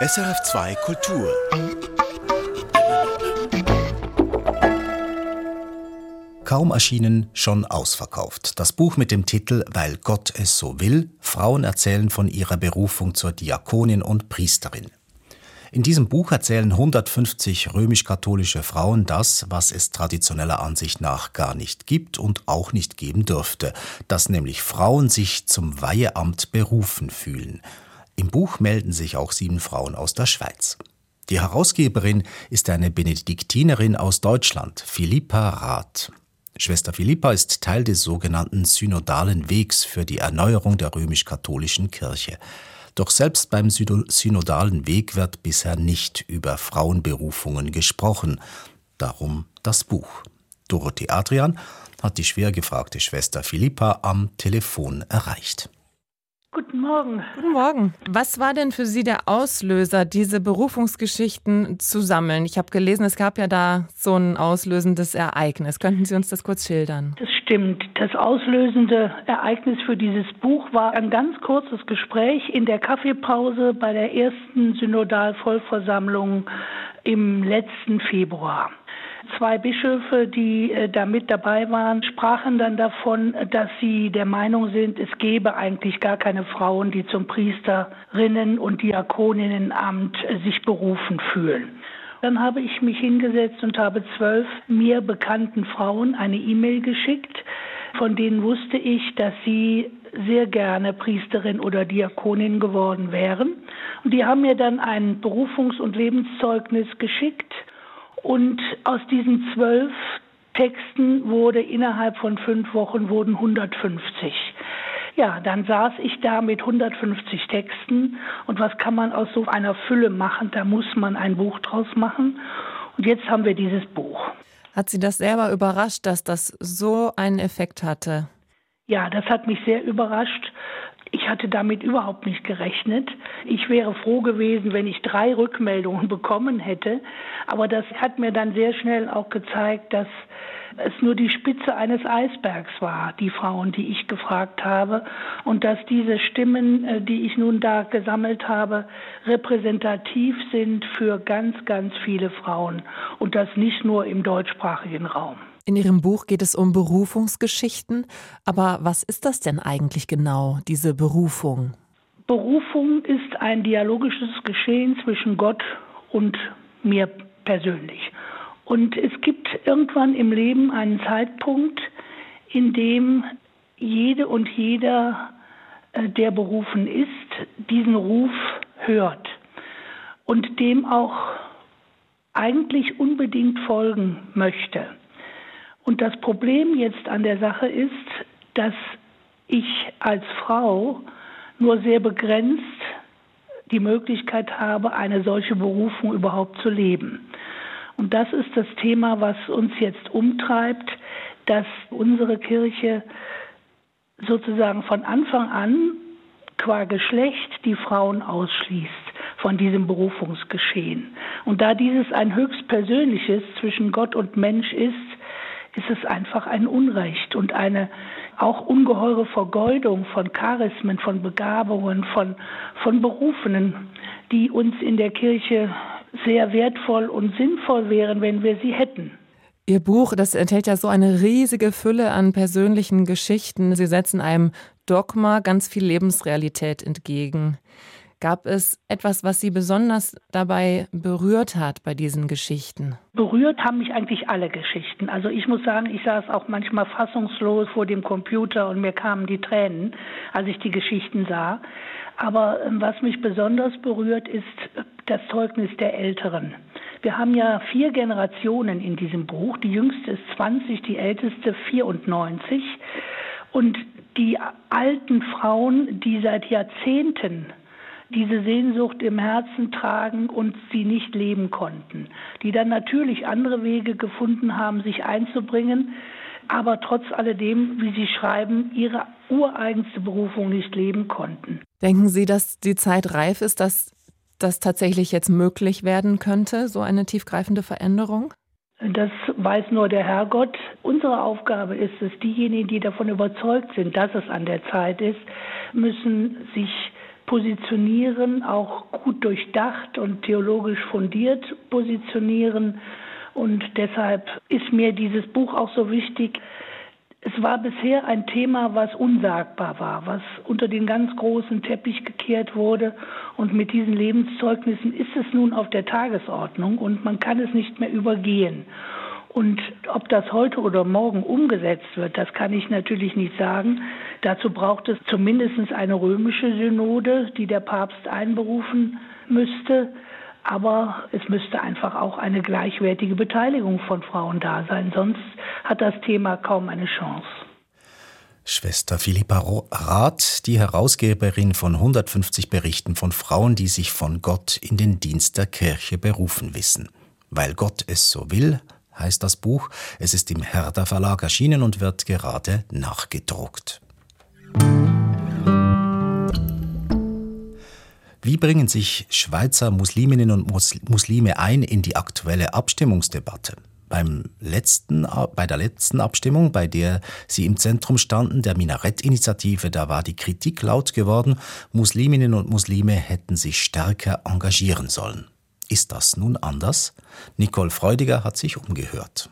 SRF2 Kultur. Kaum erschienen, schon ausverkauft. Das Buch mit dem Titel Weil Gott es so will. Frauen erzählen von ihrer Berufung zur Diakonin und Priesterin. In diesem Buch erzählen 150 römisch-katholische Frauen das, was es traditioneller Ansicht nach gar nicht gibt und auch nicht geben dürfte, dass nämlich Frauen sich zum Weiheamt berufen fühlen. Im Buch melden sich auch sieben Frauen aus der Schweiz. Die Herausgeberin ist eine Benediktinerin aus Deutschland, Philippa Rath. Schwester Philippa ist Teil des sogenannten synodalen Wegs für die Erneuerung der römisch-katholischen Kirche. Doch selbst beim synodalen Weg wird bisher nicht über Frauenberufungen gesprochen. Darum das Buch. Dorothee Adrian hat die schwer gefragte Schwester Philippa am Telefon erreicht. Guten Morgen. Guten Morgen. Was war denn für Sie der Auslöser, diese Berufungsgeschichten zu sammeln? Ich habe gelesen, es gab ja da so ein auslösendes Ereignis. Könnten Sie uns das kurz schildern? Das stimmt. Das auslösende Ereignis für dieses Buch war ein ganz kurzes Gespräch in der Kaffeepause bei der ersten Synodalvollversammlung im letzten Februar. Zwei Bischöfe, die äh, da mit dabei waren, sprachen dann davon, dass sie der Meinung sind, es gebe eigentlich gar keine Frauen, die zum Priesterinnen- und Diakoninnenamt äh, sich berufen fühlen. Dann habe ich mich hingesetzt und habe zwölf mir bekannten Frauen eine E-Mail geschickt, von denen wusste ich, dass sie sehr gerne Priesterin oder Diakonin geworden wären. Und die haben mir dann ein Berufungs- und Lebenszeugnis geschickt und aus diesen zwölf Texten wurde innerhalb von fünf Wochen wurden 150. Ja, dann saß ich da mit 150 Texten und was kann man aus so einer Fülle machen? Da muss man ein Buch draus machen. Und jetzt haben wir dieses Buch. Hat Sie das selber überrascht, dass das so einen Effekt hatte? Ja, das hat mich sehr überrascht. Ich hatte damit überhaupt nicht gerechnet. Ich wäre froh gewesen, wenn ich drei Rückmeldungen bekommen hätte. Aber das hat mir dann sehr schnell auch gezeigt, dass es nur die Spitze eines Eisbergs war, die Frauen, die ich gefragt habe, und dass diese Stimmen, äh, die ich nun da gesammelt habe, repräsentativ sind für ganz, ganz viele Frauen und das nicht nur im deutschsprachigen Raum. In Ihrem Buch geht es um Berufungsgeschichten. Aber was ist das denn eigentlich genau, diese Berufung? Berufung ist ein dialogisches Geschehen zwischen Gott und mir persönlich. Und es gibt irgendwann im Leben einen Zeitpunkt, in dem jede und jeder, äh, der berufen ist, diesen Ruf hört und dem auch eigentlich unbedingt folgen möchte. Und das Problem jetzt an der Sache ist, dass ich als Frau nur sehr begrenzt die Möglichkeit habe, eine solche Berufung überhaupt zu leben. Und das ist das Thema, was uns jetzt umtreibt, dass unsere Kirche sozusagen von Anfang an qua Geschlecht die Frauen ausschließt von diesem Berufungsgeschehen. Und da dieses ein höchst persönliches zwischen Gott und Mensch ist, ist es einfach ein Unrecht und eine auch ungeheure Vergeudung von Charismen, von Begabungen, von, von Berufenen, die uns in der Kirche sehr wertvoll und sinnvoll wären, wenn wir sie hätten. Ihr Buch, das enthält ja so eine riesige Fülle an persönlichen Geschichten. Sie setzen einem Dogma ganz viel Lebensrealität entgegen. Gab es etwas, was Sie besonders dabei berührt hat bei diesen Geschichten? Berührt haben mich eigentlich alle Geschichten. Also ich muss sagen, ich saß auch manchmal fassungslos vor dem Computer und mir kamen die Tränen, als ich die Geschichten sah. Aber ähm, was mich besonders berührt, ist das Zeugnis der Älteren. Wir haben ja vier Generationen in diesem Buch. Die jüngste ist 20, die älteste 94. Und die alten Frauen, die seit Jahrzehnten diese Sehnsucht im Herzen tragen und sie nicht leben konnten, die dann natürlich andere Wege gefunden haben, sich einzubringen, aber trotz alledem, wie Sie schreiben, ihre ureigenste Berufung nicht leben konnten. Denken Sie, dass die Zeit reif ist, dass das tatsächlich jetzt möglich werden könnte, so eine tiefgreifende Veränderung? Das weiß nur der Herrgott. Unsere Aufgabe ist es, diejenigen, die davon überzeugt sind, dass es an der Zeit ist, müssen sich positionieren, auch gut durchdacht und theologisch fundiert positionieren. Und deshalb ist mir dieses Buch auch so wichtig. Es war bisher ein Thema, was unsagbar war, was unter den ganz großen Teppich gekehrt wurde. Und mit diesen Lebenszeugnissen ist es nun auf der Tagesordnung und man kann es nicht mehr übergehen. Und ob das heute oder morgen umgesetzt wird, das kann ich natürlich nicht sagen. Dazu braucht es zumindest eine römische Synode, die der Papst einberufen müsste. Aber es müsste einfach auch eine gleichwertige Beteiligung von Frauen da sein. Sonst hat das Thema kaum eine Chance. Schwester Philippa Rath, die Herausgeberin von 150 Berichten von Frauen, die sich von Gott in den Dienst der Kirche berufen wissen. Weil Gott es so will, heißt das Buch. Es ist im Herder Verlag erschienen und wird gerade nachgedruckt. Wie bringen sich Schweizer Musliminnen und Muslime ein in die aktuelle Abstimmungsdebatte? Beim letzten, bei der letzten Abstimmung, bei der sie im Zentrum standen, der Minarett-Initiative, da war die Kritik laut geworden, Musliminnen und Muslime hätten sich stärker engagieren sollen. Ist das nun anders? Nicole Freudiger hat sich umgehört.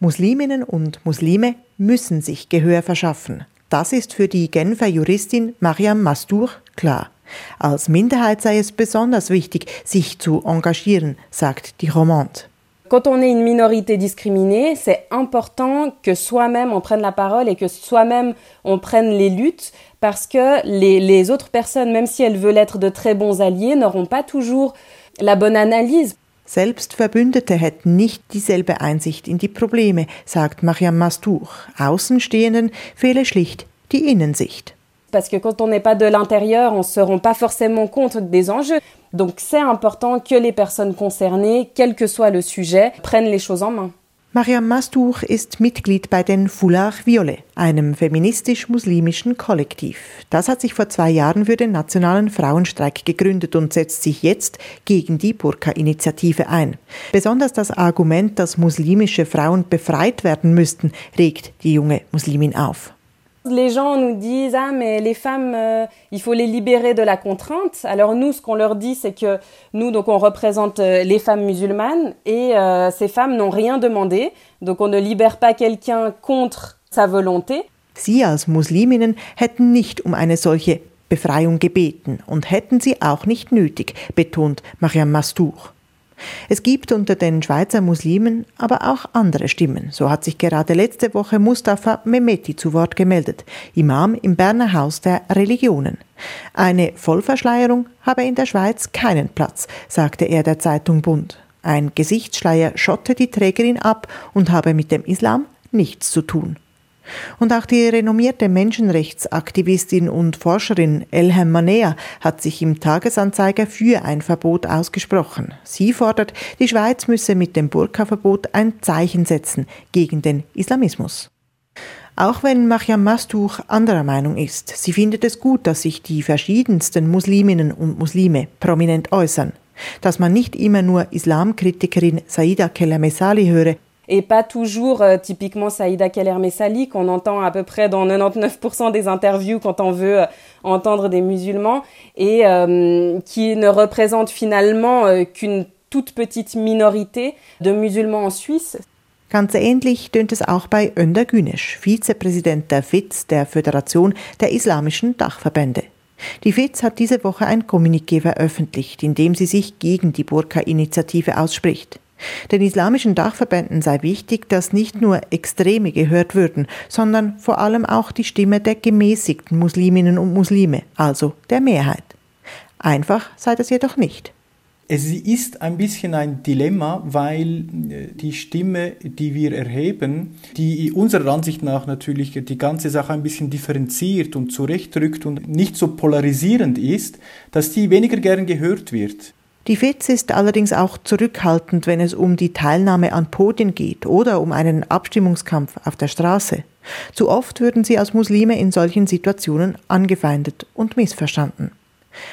Musliminnen und Muslime müssen sich Gehör verschaffen. Das ist für die Genfer Juristin Mariam Mastour klar. Als Minderheit sei es besonders wichtig, sich zu engagieren, sagt die Romande. Quand on est une minorité discriminée, c'est important que soi-même on prenne la parole et que soi-même on prenne les luttes parce que les, les autres personnes, même si elles veulent être de très bons alliés, n'auront pas toujours la bonne analyse. Selbst Verbündete hätten nicht dieselbe Einsicht in die Probleme, sagt Mariam Mastour. Außenstehenden fehle schlicht die Innensicht. Parce que quand on n'est pas de l'intérieur, on ne se rend pas forcément compte des enjeux. Donc c'est important que les personnes concernées, quel que soit le sujet, prennent les choses en main. Mariam Mastour ist Mitglied bei den Foulard Violet, einem feministisch-muslimischen Kollektiv. Das hat sich vor zwei Jahren für den nationalen Frauenstreik gegründet und setzt sich jetzt gegen die Burka-Initiative ein. Besonders das Argument, dass muslimische Frauen befreit werden müssten, regt die junge Muslimin auf. Les gens nous disent ah mais les femmes euh, il faut les libérer de la contrainte. Alors nous ce qu'on leur dit c'est que nous donc on représente euh, les femmes musulmanes et euh, ces femmes n'ont rien demandé. Donc on ne libère pas quelqu'un contre sa volonté. Sie als Musliminnen hätten nicht um eine solche Befreiung gebeten und hätten sie auch nicht nötig, betont Mariam Mastour. Es gibt unter den Schweizer Muslimen aber auch andere Stimmen. So hat sich gerade letzte Woche Mustafa Mehmeti zu Wort gemeldet, Imam im Berner Haus der Religionen. Eine Vollverschleierung habe in der Schweiz keinen Platz, sagte er der Zeitung Bund. Ein Gesichtsschleier schotte die Trägerin ab und habe mit dem Islam nichts zu tun. Und auch die renommierte Menschenrechtsaktivistin und Forscherin Elham Manea hat sich im Tagesanzeiger für ein Verbot ausgesprochen. Sie fordert, die Schweiz müsse mit dem Burka-Verbot ein Zeichen setzen gegen den Islamismus. Auch wenn Mariam Mastuch anderer Meinung ist, sie findet es gut, dass sich die verschiedensten Musliminnen und Muslime prominent äußern. Dass man nicht immer nur Islamkritikerin Saida Keller-Mesali höre, et pas toujours euh, typiquement Saïda Keller-Messali qu'on entend à peu près dans 99% des interviews quand on veut euh, entendre des musulmans et euh, qui ne représente finalement euh, qu'une toute petite minorité de musulmans en Suisse. Ganz ähnlich tönt es auch bei Önder Günesch, Vizepräsident der FITZ, der Föderation der Islamischen Dachverbände. Die FITZ hat diese Woche ein Kommuniqué veröffentlicht, in dem sie sich gegen die Burka-Initiative ausspricht. Den islamischen Dachverbänden sei wichtig, dass nicht nur Extreme gehört würden, sondern vor allem auch die Stimme der gemäßigten Musliminnen und Muslime, also der Mehrheit. Einfach sei das jedoch nicht. Es ist ein bisschen ein Dilemma, weil äh, die Stimme, die wir erheben, die unserer Ansicht nach natürlich die ganze Sache ein bisschen differenziert und zurechtrückt und nicht so polarisierend ist, dass die weniger gern gehört wird. Die FITZ ist allerdings auch zurückhaltend, wenn es um die Teilnahme an Podien geht oder um einen Abstimmungskampf auf der Straße. Zu oft würden sie als Muslime in solchen Situationen angefeindet und missverstanden.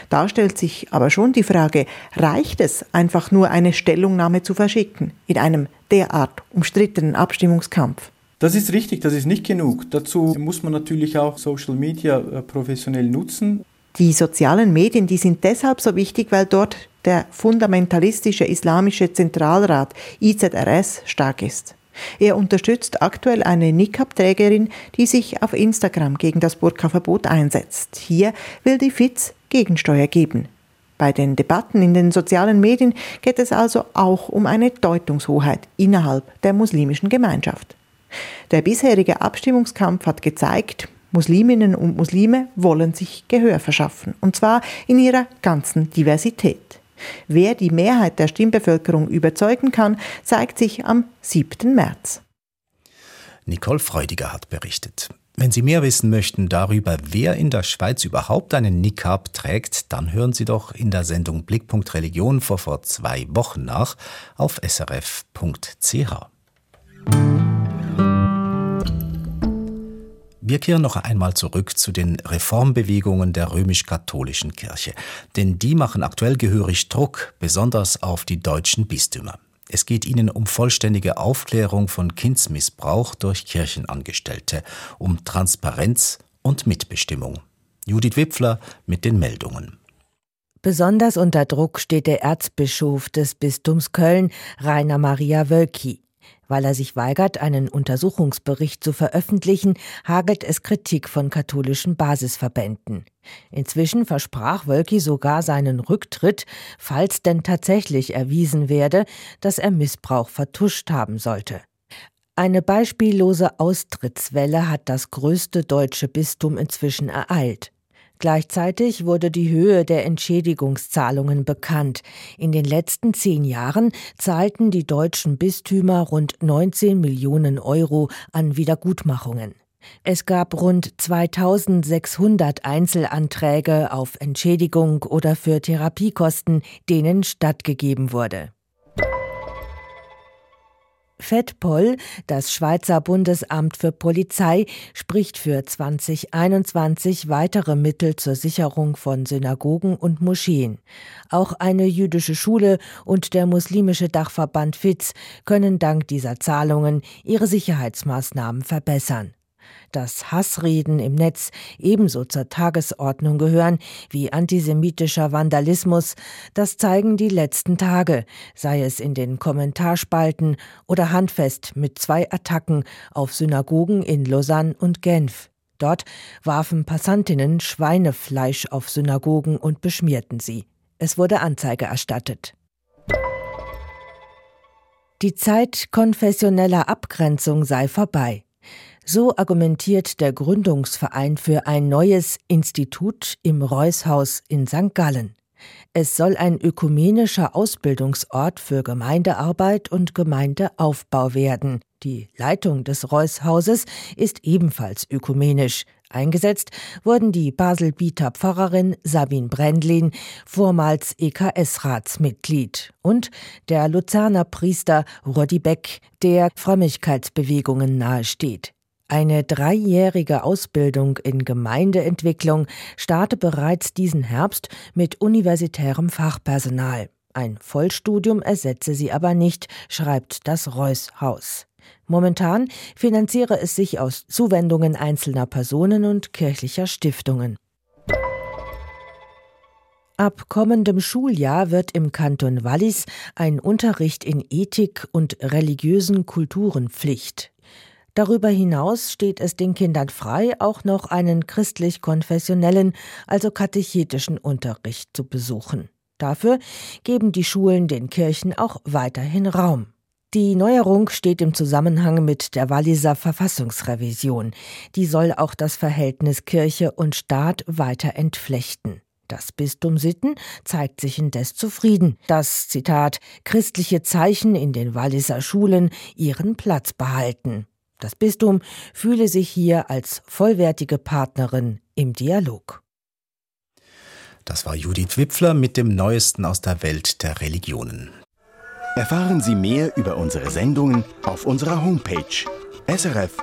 Da stellt sich aber schon die Frage, reicht es einfach nur eine Stellungnahme zu verschicken in einem derart umstrittenen Abstimmungskampf? Das ist richtig, das ist nicht genug. Dazu muss man natürlich auch Social Media äh, professionell nutzen. Die sozialen Medien, die sind deshalb so wichtig, weil dort der fundamentalistische islamische Zentralrat IZRS stark ist. Er unterstützt aktuell eine Niqab-Trägerin, die sich auf Instagram gegen das Burka-Verbot einsetzt. Hier will die FIZ Gegensteuer geben. Bei den Debatten in den sozialen Medien geht es also auch um eine Deutungshoheit innerhalb der muslimischen Gemeinschaft. Der bisherige Abstimmungskampf hat gezeigt, Musliminnen und Muslime wollen sich Gehör verschaffen, und zwar in ihrer ganzen Diversität. Wer die Mehrheit der Stimmbevölkerung überzeugen kann, zeigt sich am 7. März. Nicole Freudiger hat berichtet. Wenn Sie mehr wissen möchten darüber, wer in der Schweiz überhaupt einen Niqab trägt, dann hören Sie doch in der Sendung Blickpunkt Religion vor vor zwei Wochen nach auf srf.ch. Wir kehren noch einmal zurück zu den Reformbewegungen der römisch-katholischen Kirche, denn die machen aktuell gehörig Druck, besonders auf die deutschen Bistümer. Es geht ihnen um vollständige Aufklärung von Kindsmissbrauch durch Kirchenangestellte, um Transparenz und Mitbestimmung. Judith Wipfler mit den Meldungen. Besonders unter Druck steht der Erzbischof des Bistums Köln, Rainer Maria Wölki. Weil er sich weigert, einen Untersuchungsbericht zu veröffentlichen, hagelt es Kritik von katholischen Basisverbänden. Inzwischen versprach Wölki sogar seinen Rücktritt, falls denn tatsächlich erwiesen werde, dass er Missbrauch vertuscht haben sollte. Eine beispiellose Austrittswelle hat das größte deutsche Bistum inzwischen ereilt. Gleichzeitig wurde die Höhe der Entschädigungszahlungen bekannt. In den letzten zehn Jahren zahlten die deutschen Bistümer rund 19 Millionen Euro an Wiedergutmachungen. Es gab rund 2600 Einzelanträge auf Entschädigung oder für Therapiekosten, denen stattgegeben wurde. FedPol, das Schweizer Bundesamt für Polizei, spricht für 2021 weitere Mittel zur Sicherung von Synagogen und Moscheen. Auch eine jüdische Schule und der muslimische Dachverband FITZ können dank dieser Zahlungen ihre Sicherheitsmaßnahmen verbessern dass Hassreden im Netz ebenso zur Tagesordnung gehören wie antisemitischer Vandalismus, das zeigen die letzten Tage, sei es in den Kommentarspalten oder handfest mit zwei Attacken auf Synagogen in Lausanne und Genf. Dort warfen Passantinnen Schweinefleisch auf Synagogen und beschmierten sie. Es wurde Anzeige erstattet. Die Zeit konfessioneller Abgrenzung sei vorbei. So argumentiert der Gründungsverein für ein neues Institut im Reushaus in St. Gallen. Es soll ein ökumenischer Ausbildungsort für Gemeindearbeit und Gemeindeaufbau werden. Die Leitung des Reushauses ist ebenfalls ökumenisch. Eingesetzt wurden die Baselbieter Pfarrerin Sabine Brendlin, vormals EKS-Ratsmitglied, und der Luzerner Priester Roddy Beck, der Frömmigkeitsbewegungen nahesteht. Eine dreijährige Ausbildung in Gemeindeentwicklung starte bereits diesen Herbst mit universitärem Fachpersonal. Ein Vollstudium ersetze sie aber nicht, schreibt das Reuss Haus. Momentan finanziere es sich aus Zuwendungen einzelner Personen und kirchlicher Stiftungen. Ab kommendem Schuljahr wird im Kanton Wallis ein Unterricht in Ethik und religiösen Kulturen Pflicht. Darüber hinaus steht es den Kindern frei, auch noch einen christlich-konfessionellen, also katechetischen Unterricht zu besuchen. Dafür geben die Schulen den Kirchen auch weiterhin Raum. Die Neuerung steht im Zusammenhang mit der Walliser Verfassungsrevision. Die soll auch das Verhältnis Kirche und Staat weiter entflechten. Das Bistum Sitten zeigt sich indes zufrieden, dass, Zitat, christliche Zeichen in den Walliser Schulen ihren Platz behalten. Das Bistum fühle sich hier als vollwertige Partnerin im Dialog. Das war Judith Wipfler mit dem Neuesten aus der Welt der Religionen. Erfahren Sie mehr über unsere Sendungen auf unserer Homepage srf.ch-kultur.